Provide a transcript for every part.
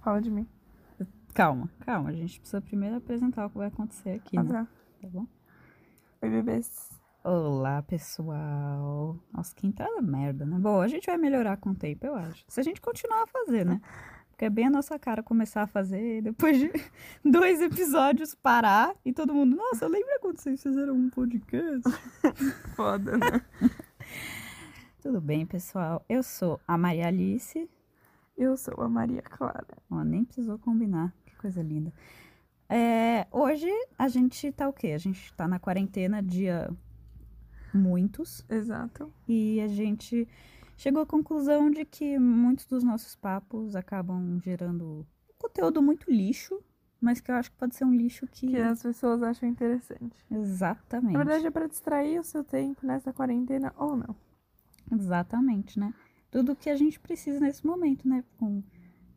Fala de mim. Calma, calma. A gente precisa primeiro apresentar o que vai acontecer aqui, Ah, né? tá. Tá bom? Oi, bebês. Olá, pessoal. Nossa, que entrada merda, né? Bom, a gente vai melhorar com o tempo, eu acho. Se a gente continuar a fazer, né? Porque é bem a nossa cara começar a fazer e depois de dois episódios parar e todo mundo, nossa, lembra quando vocês fizeram um podcast? Foda, né? Tudo bem, pessoal. Eu sou a Maria Alice. Eu sou a Maria Clara. Ó, nem precisou combinar. Que coisa linda. É, hoje a gente tá o quê? A gente tá na quarentena, dia muitos. Exato. E a gente chegou à conclusão de que muitos dos nossos papos acabam gerando conteúdo muito lixo, mas que eu acho que pode ser um lixo que. Que as pessoas acham interessante. Exatamente. Na verdade, é pra distrair o seu tempo nessa quarentena ou não. Exatamente, né? Tudo que a gente precisa nesse momento, né? Com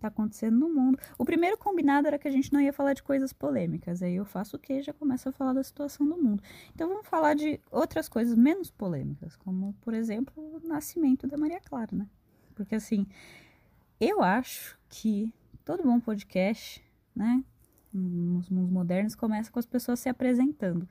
tá acontecendo no mundo. O primeiro combinado era que a gente não ia falar de coisas polêmicas. Aí eu faço o quê? Já começo a falar da situação do mundo. Então vamos falar de outras coisas menos polêmicas, como, por exemplo, o nascimento da Maria Clara, né? Porque assim, eu acho que todo bom podcast, né? Nos mundos modernos começa com as pessoas se apresentando.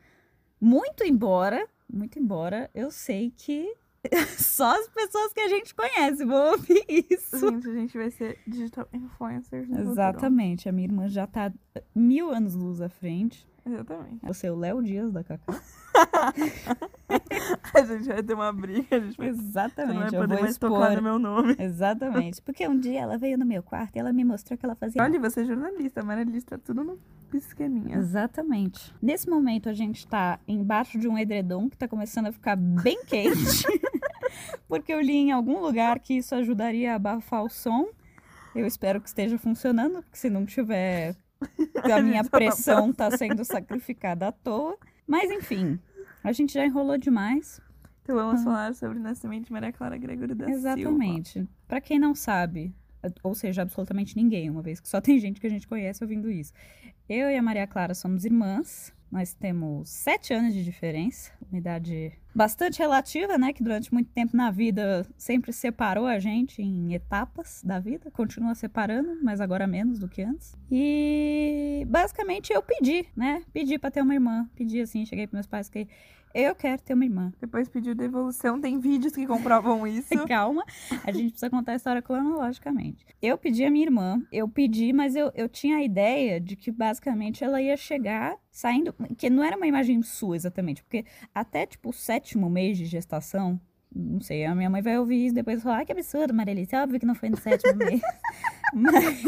Muito embora, muito embora, eu sei que só as pessoas que a gente conhece vão ouvir isso. Gente, a gente vai ser digital influencers no futuro. Exatamente, a minha irmã já tá mil anos luz à frente. Exatamente. Você é o Léo Dias da Cacá. A gente vai ter uma briga, a gente vai... Você não Exatamente, vai poder mais tocar expor. no meu nome. Exatamente, porque um dia ela veio no meu quarto e ela me mostrou que ela fazia. Olha, você é jornalista, amarelista, tudo no esqueminha. Exatamente. Nesse momento a gente tá embaixo de um edredom que tá começando a ficar bem quente. porque eu li em algum lugar que isso ajudaria a abafar o som. Eu espero que esteja funcionando, porque se não tiver, a minha pressão tá sendo sacrificada à toa. Mas enfim, a gente já enrolou demais. Então vamos falar sobre o nascimento de Maria Clara Gregory da Silva. Exatamente. Pra quem não sabe, ou seja, absolutamente ninguém, uma vez que só tem gente que a gente conhece ouvindo isso. Eu e a Maria Clara somos irmãs. Nós temos sete anos de diferença, uma idade bastante relativa, né? Que durante muito tempo na vida sempre separou a gente em etapas da vida, continua separando, mas agora menos do que antes. E basicamente eu pedi, né? Pedi pra ter uma irmã, pedi assim, cheguei pros meus pais que eu quero ter uma irmã. Depois pediu devolução, tem vídeos que comprovam isso. Calma, a gente precisa contar a história cronologicamente. Eu pedi a minha irmã, eu pedi, mas eu, eu tinha a ideia de que basicamente ela ia chegar saindo, que não era uma imagem sua exatamente, porque até tipo o sétimo mês de gestação, não sei, a minha mãe vai ouvir isso depois e falar, ah, que absurdo, Marilice, óbvio que não foi no sétimo mês. Mas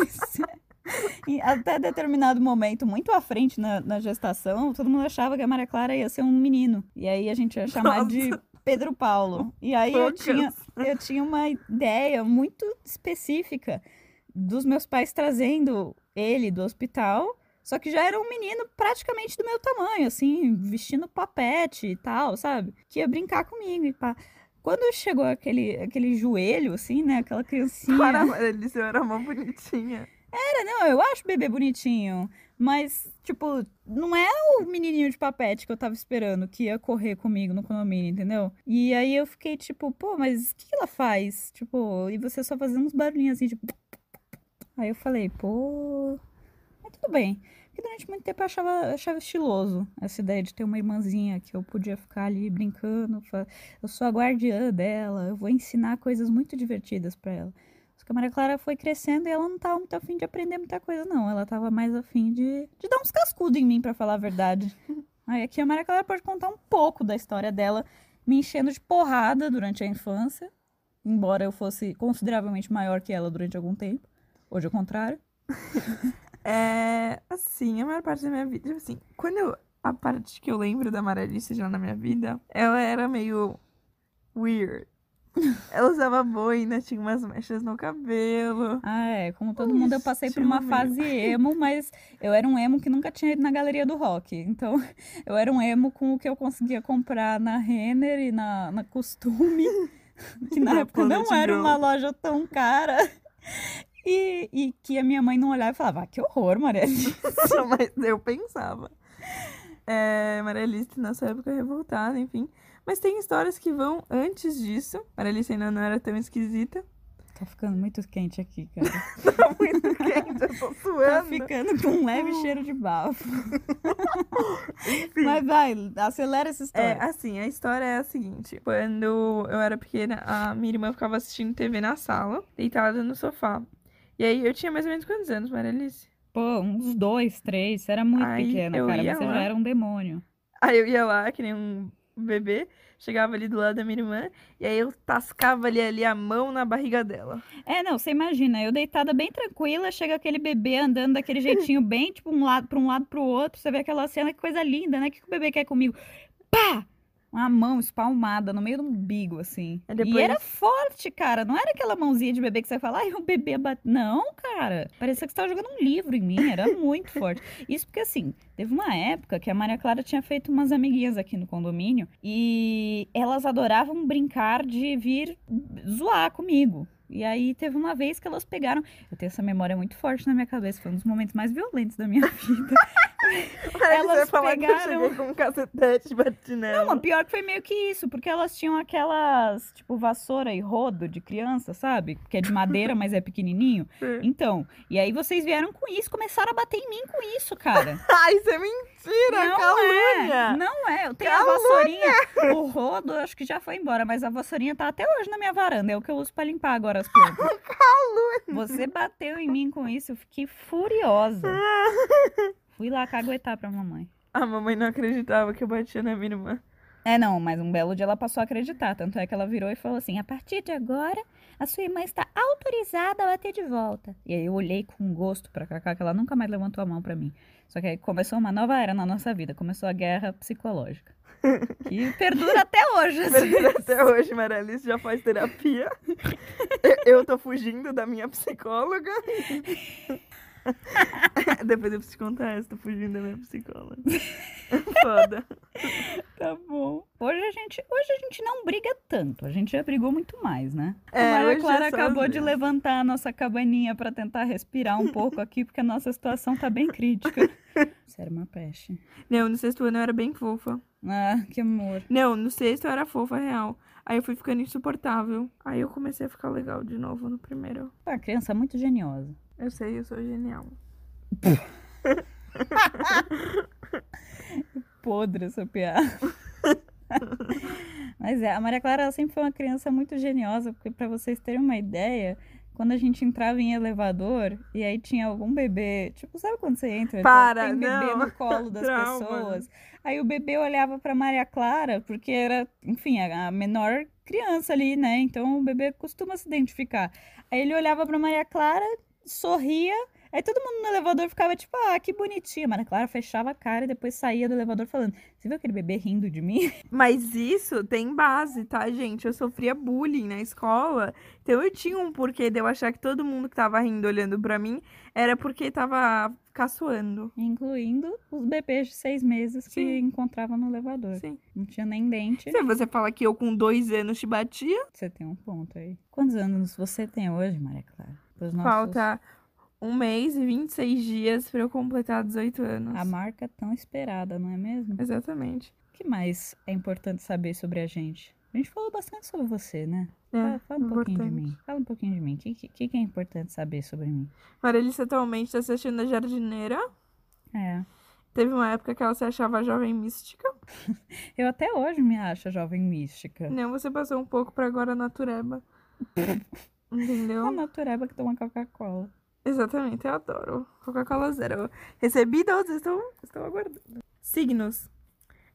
até determinado momento, muito à frente na, na gestação, todo mundo achava que a Maria Clara ia ser um menino. E aí a gente ia chamar de Nossa. Pedro Paulo. E aí eu tinha, eu tinha uma ideia muito específica dos meus pais trazendo ele do hospital. Só que já era um menino praticamente do meu tamanho, assim, vestindo papete e tal, sabe? Que ia brincar comigo e pá. Quando chegou aquele, aquele joelho, assim, né? Aquela criancinha. Para eu era mó bonitinha. Era, não, eu acho o bebê bonitinho. Mas, tipo, não é o menininho de papete que eu tava esperando que ia correr comigo no condomínio, entendeu? E aí eu fiquei tipo, pô, mas o que que ela faz? Tipo, e você só fazendo uns barulhinhos assim, tipo. Aí eu falei, pô. Tudo bem. Porque durante muito tempo eu achava, achava estiloso essa ideia de ter uma irmãzinha que eu podia ficar ali brincando. Eu sou a guardiã dela, eu vou ensinar coisas muito divertidas pra ela. Só que a Maria Clara foi crescendo e ela não tava muito afim de aprender muita coisa, não. Ela tava mais afim de, de dar uns cascudos em mim, pra falar a verdade. Aí aqui a Maria Clara pode contar um pouco da história dela, me enchendo de porrada durante a infância. Embora eu fosse consideravelmente maior que ela durante algum tempo. Hoje é o contrário. É, assim, a maior parte da minha vida, tipo assim, quando eu, a parte que eu lembro da amarelice já na minha vida, ela era meio weird. Ela usava boina, tinha umas mechas no cabelo. Ah, é. Como todo mundo, eu passei por uma fase emo, mas eu era um emo que nunca tinha ido na galeria do rock. Então, eu era um emo com o que eu conseguia comprar na Renner e na, na Costume, que na Na época não era uma loja tão cara. E, e que a minha mãe não olhava e falava, ah, que horror, Maria. Mas eu pensava. É, Marialice nessa época revoltada, enfim. Mas tem histórias que vão antes disso. Marialice ainda não era tão esquisita. Tá ficando muito quente aqui, cara. Tá muito quente, eu tô Tá suando. ficando com um leve cheiro de bafo. Mas vai, acelera essa É, história. assim, a história é a seguinte. Quando eu era pequena, a minha irmã ficava assistindo TV na sala, deitada no sofá. E aí eu tinha mais ou menos quantos anos, Maralice? Pô, uns dois, três. Você era muito Aí cara. Você lá. já era um demônio. Aí eu ia lá, que nem um bebê, chegava ali do lado da minha irmã, e aí eu tascava ali, ali a mão na barriga dela. É, não, você imagina, eu deitada bem tranquila, chega aquele bebê andando daquele jeitinho bem, tipo, um lado para um lado pro outro, você vê aquela cena, que coisa linda, né? O que, que o bebê quer comigo? Pá! Uma mão espalmada no meio do umbigo, assim. Aí E depois- era forte, cara. Não era aquela mãozinha de bebê que você fala, ai, o bebê bate. Não, cara. Parecia que você tava jogando um livro em mim. Era muito forte. Isso porque, assim, teve uma época que a Maria Clara tinha feito umas amiguinhas aqui no condomínio e elas adoravam brincar de vir zoar comigo. E aí teve uma vez que elas pegaram. Eu tenho essa memória muito forte na minha cabeça. Foi um dos momentos mais violentos da minha vida. Elas falar que eu pegaram- com um cacetete e bati nela. Não, mas pior que foi meio que isso, porque elas tinham aquelas, tipo, vassoura e rodo de criança, sabe? Que é de madeira, mas é pequenininho. Sim. Então, e aí vocês vieram com isso, começaram a bater em mim com isso, cara. Ai, isso é mentira, Não calúnia. é, não é. Eu tenho a vassourinha, o rodo, eu acho que já foi embora, mas a vassourinha tá até hoje na minha varanda, é o que eu uso pra limpar agora as plantas. Você bateu em mim com isso, eu fiquei furiosa. Fui lá caguetar pra mamãe. A mamãe não acreditava que eu batia na minha irmã. É, não, mas um belo dia ela passou a acreditar. Tanto é que ela virou e falou assim: a partir de agora, a sua irmã está autorizada a bater de volta. E aí eu olhei com gosto pra Cacá, que ela nunca mais levantou a mão pra mim. Só que aí começou uma nova era na nossa vida, começou a guerra psicológica. Que perdura até hoje. assim. Perdura Até hoje, Maralice já faz terapia. Eu- Eu tô fugindo da minha psicóloga. Depois eu preciso te contar essa, tô fugindo da minha psicóloga. Foda. Tá bom. Hoje a, gente, hoje a gente não briga tanto, a gente já brigou muito mais, né? É, a Maria é Clara às acabou de levantar a nossa cabaninha pra tentar respirar um pouco aqui, porque a nossa situação tá bem crítica. Sério, uma peste. Não, no sexto ano eu era bem fofa. Ah, que amor. Não, no sexto eu era fofa, real. Aí eu fui ficando insuportável. Aí eu comecei a ficar legal de novo no primeiro. Uma criança muito geniosa. Eu sei, eu sou genial. Podre essa piada. Mas é, a Maria Clara ela sempre foi uma criança muito geniosa, porque pra vocês terem uma ideia, quando a gente entrava em elevador e aí tinha algum bebê, tipo, sabe quando você entra, Para, tem bebê não. no colo das Trauma. pessoas? Aí o bebê olhava pra Maria Clara, porque era, enfim, a a menor criança ali, né? Então o bebê costuma se identificar. Aí ele olhava pra Maria Clara, sorria, aí todo mundo no elevador ficava tipo, ah, que bonitinha. Maria Clara fechava a cara e depois saía do elevador falando: Você viu aquele bebê rindo de mim? Mas isso tem base, tá, gente? Eu sofria bullying na escola. Então eu tinha um porquê de eu achar que todo mundo que tava rindo olhando pra mim era porque tava caçoando. Incluindo os bebês de seis meses que Sim. encontravam no elevador. Sim. Não tinha nem dente. Se você fala que eu com dois anos te batia, Você tem um ponto aí. Quantos anos você tem hoje, Maria Clara? Pros nossos- falta um mês e 26 dias pra eu completar 18 anos. A marca tão esperada, não é mesmo? Exatamente. O que mais é importante saber sobre a gente? A gente falou bastante sobre você, né? É, fala, fala um pouquinho de importante. mim. Fala um pouquinho de mim. O que, que, que é importante saber sobre mim? Maralice atualmente tá assistindo a jardineira. É. Teve uma época que ela se achava jovem mística. Eu até hoje me acho jovem mística. Não, você passou um pouco pra agora natureba. A Entendeu? natureba que toma Coca-Cola. Exatamente, eu adoro. Coca-Cola zero. Recebi doze, estou, estou aguardando. Signos.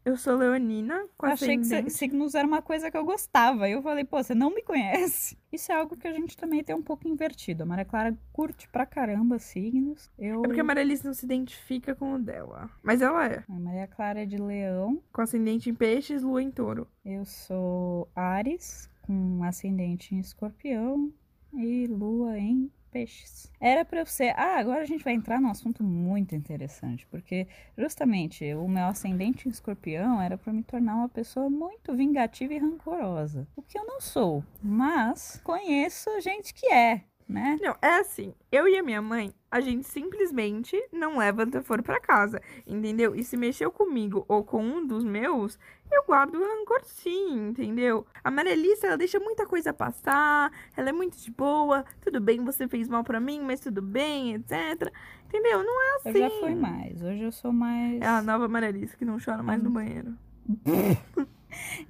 Eu sou leonina, com Eu achei que ascendente- signos era uma coisa que eu gostava. Eu falei, pô, você não me conhece. Isso é algo que a gente também tem um pouco invertido. A Maria Clara curte pra caramba signos. Eu... É porque a Maralice não se identifica com o dela. Mas ela é. A Maria Clara é de leão. Com ascendente em peixes, lua em touro. Eu sou Ares, com ascendente em escorpião e lua em peixes. Era eu ser. Ah, agora a gente vai entrar num assunto muito interessante, porque justamente o meu ascendente em escorpião era pra me tornar uma pessoa muito vingativa e rancorosa. O que eu não sou, mas conheço gente que é. Né? Não, é assim, eu e a minha mãe, a gente simplesmente não leva anteforo pra casa, entendeu? E se mexeu comigo ou com um dos meus, eu guardo o rancor sim, entendeu? A Marelissa, ela deixa muita coisa passar, ela é muito de boa, tudo bem, você fez mal pra mim, mas tudo bem, etc. Entendeu? Não é assim. Eu já fui mais. Hoje eu sou mais. É a nova Marelissa que não chora mais no banheiro.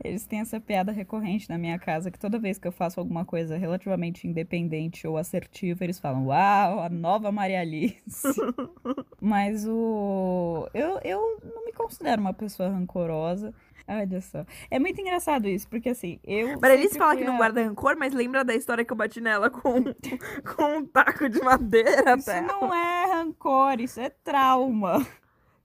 Eles têm essa piada recorrente na minha casa que toda vez que eu faço alguma coisa relativamente independente ou assertiva, eles falam: Uau, a nova Maria Alice. Mas o. Eu, eu não me considero uma pessoa rancorosa. Olha só. É muito engraçado isso, porque assim, eu. Marelissa sempre fala que não a- guarda rancor, mas lembra da história que eu bati nela com, com um taco de madeira Isso até. não é rancor, isso é trauma.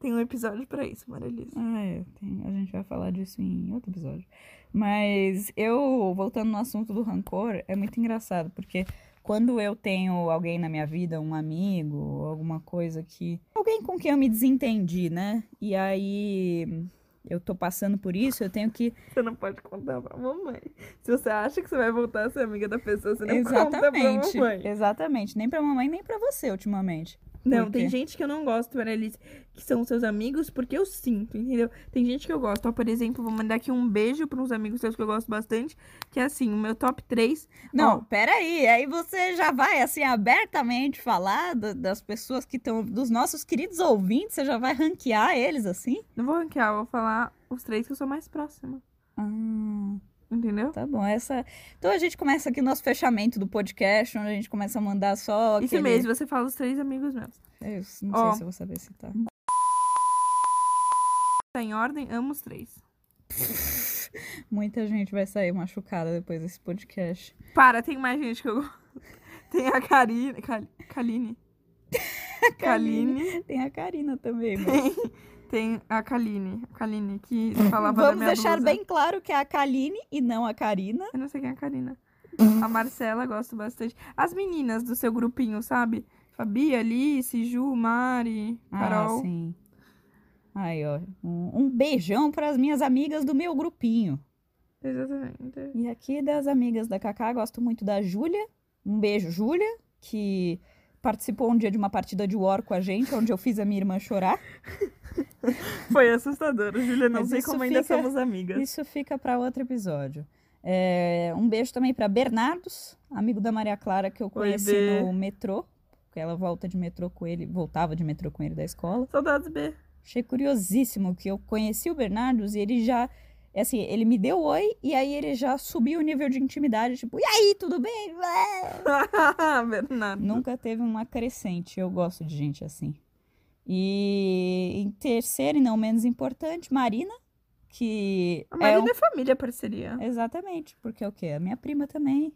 Tem um episódio pra isso, Marelissa. Ah, é. tem- a gente vai falar disso em outro episódio. Mas eu, voltando no assunto do rancor, é muito engraçado, porque quando eu tenho alguém na minha vida, um amigo, alguma coisa que. Alguém com quem eu me desentendi, né? E aí eu tô passando por isso, eu tenho que. Você não pode contar pra mamãe. Se você acha que você vai voltar a ser amiga da pessoa, você não conta pra Exatamente. mamãe. Exatamente. Nem pra mamãe, nem pra você, ultimamente. Não, tem gente que eu não gosto, Marelissa, que são seus amigos, porque eu sinto, entendeu? Tem gente que eu gosto. Ó, por exemplo, vou mandar aqui um beijo pra uns amigos seus que eu gosto bastante, que é assim, o meu top 3. Não, Ó, peraí. Aí você já vai, assim, abertamente falar da- das pessoas que estão. dos nossos queridos ouvintes, você já vai ranquear eles assim? não vou ranquear, vou falar os três que eu sou mais próxima. Ah, Entendeu? tá bom. Essa. Então a gente começa aqui o nosso fechamento do podcast, onde a gente começa a mandar só. Isso aquele... mesmo, você fala os três amigos meus. Eu não Ó. sei se eu vou saber citar. Tá em ordem, amo os três. Muita gente vai sair machucada depois desse podcast. Para, tem mais gente que eu gosto. Tem a Karine. Kal- Kaline. Kaline. Tem a Karina também, mas... Tem, tem a Kaline. A Kaline, que falava da Vamos minha deixar blusa. bem claro que é a Kaline e não a Karina. Eu não sei quem é a Karina. A Marcela gosto bastante. As meninas do seu grupinho, sabe? Fabi, Alice, Ju, Mari, Carol. Ah, sim. Aí, ó. Um, um beijão para as minhas amigas do meu grupinho. Exatamente. E aqui das amigas da Kaká, gosto muito da Júlia. Um beijo, Júlia, que participou um dia de uma partida de War com a gente, onde eu fiz a minha irmã chorar. Foi assustador. Júlia, não Mas sei como ainda fica- somos amigas. Isso fica para outro episódio. É, um beijo também para Bernardos, amigo da Maria Clara que eu conheci Bê. no metrô. Que ela volta de metrô com ele, voltava de metrô com ele da escola. Saudades B. Achei curiosíssimo que eu conheci o Bernardos e ele já. É Assim, ele me deu oi e aí ele já subiu o nível de intimidade, tipo, e aí, tudo bem? Bernardo. Nunca teve uma crescente. Eu gosto de gente assim. E em terceiro e não menos importante, Marina, que A é Marina um... é família, parceria. Exatamente, porque é o quê? A minha prima também.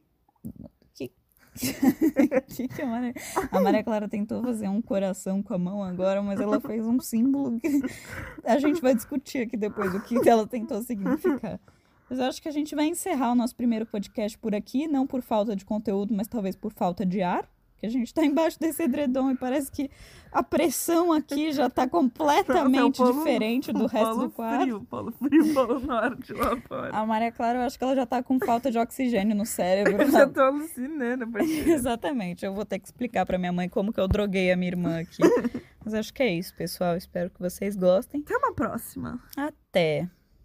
Que... que a, Maria... a Maria Clara tentou fazer um coração com a mão agora, mas ela fez um símbolo que a gente vai discutir aqui depois o que ela tentou significar. Mas eu acho que a gente vai encerrar o nosso primeiro podcast por aqui, não por falta de conteúdo, mas talvez por falta de ar. Que a gente tá embaixo desse edredom e parece que a pressão aqui já tá completamente Nossa, é o polo- diferente do resto do quarto. Frio, polo frio, polo norte lá fora. A Maria Clara, eu acho que ela já tá com falta de oxigênio no cérebro. Eu já tô alucinando. Exatamente. Eu vou ter que explicar pra minha mãe como que eu droguei a minha irmã aqui. Mas acho que é isso, pessoal. Espero que vocês gostem. Até uma próxima. Até.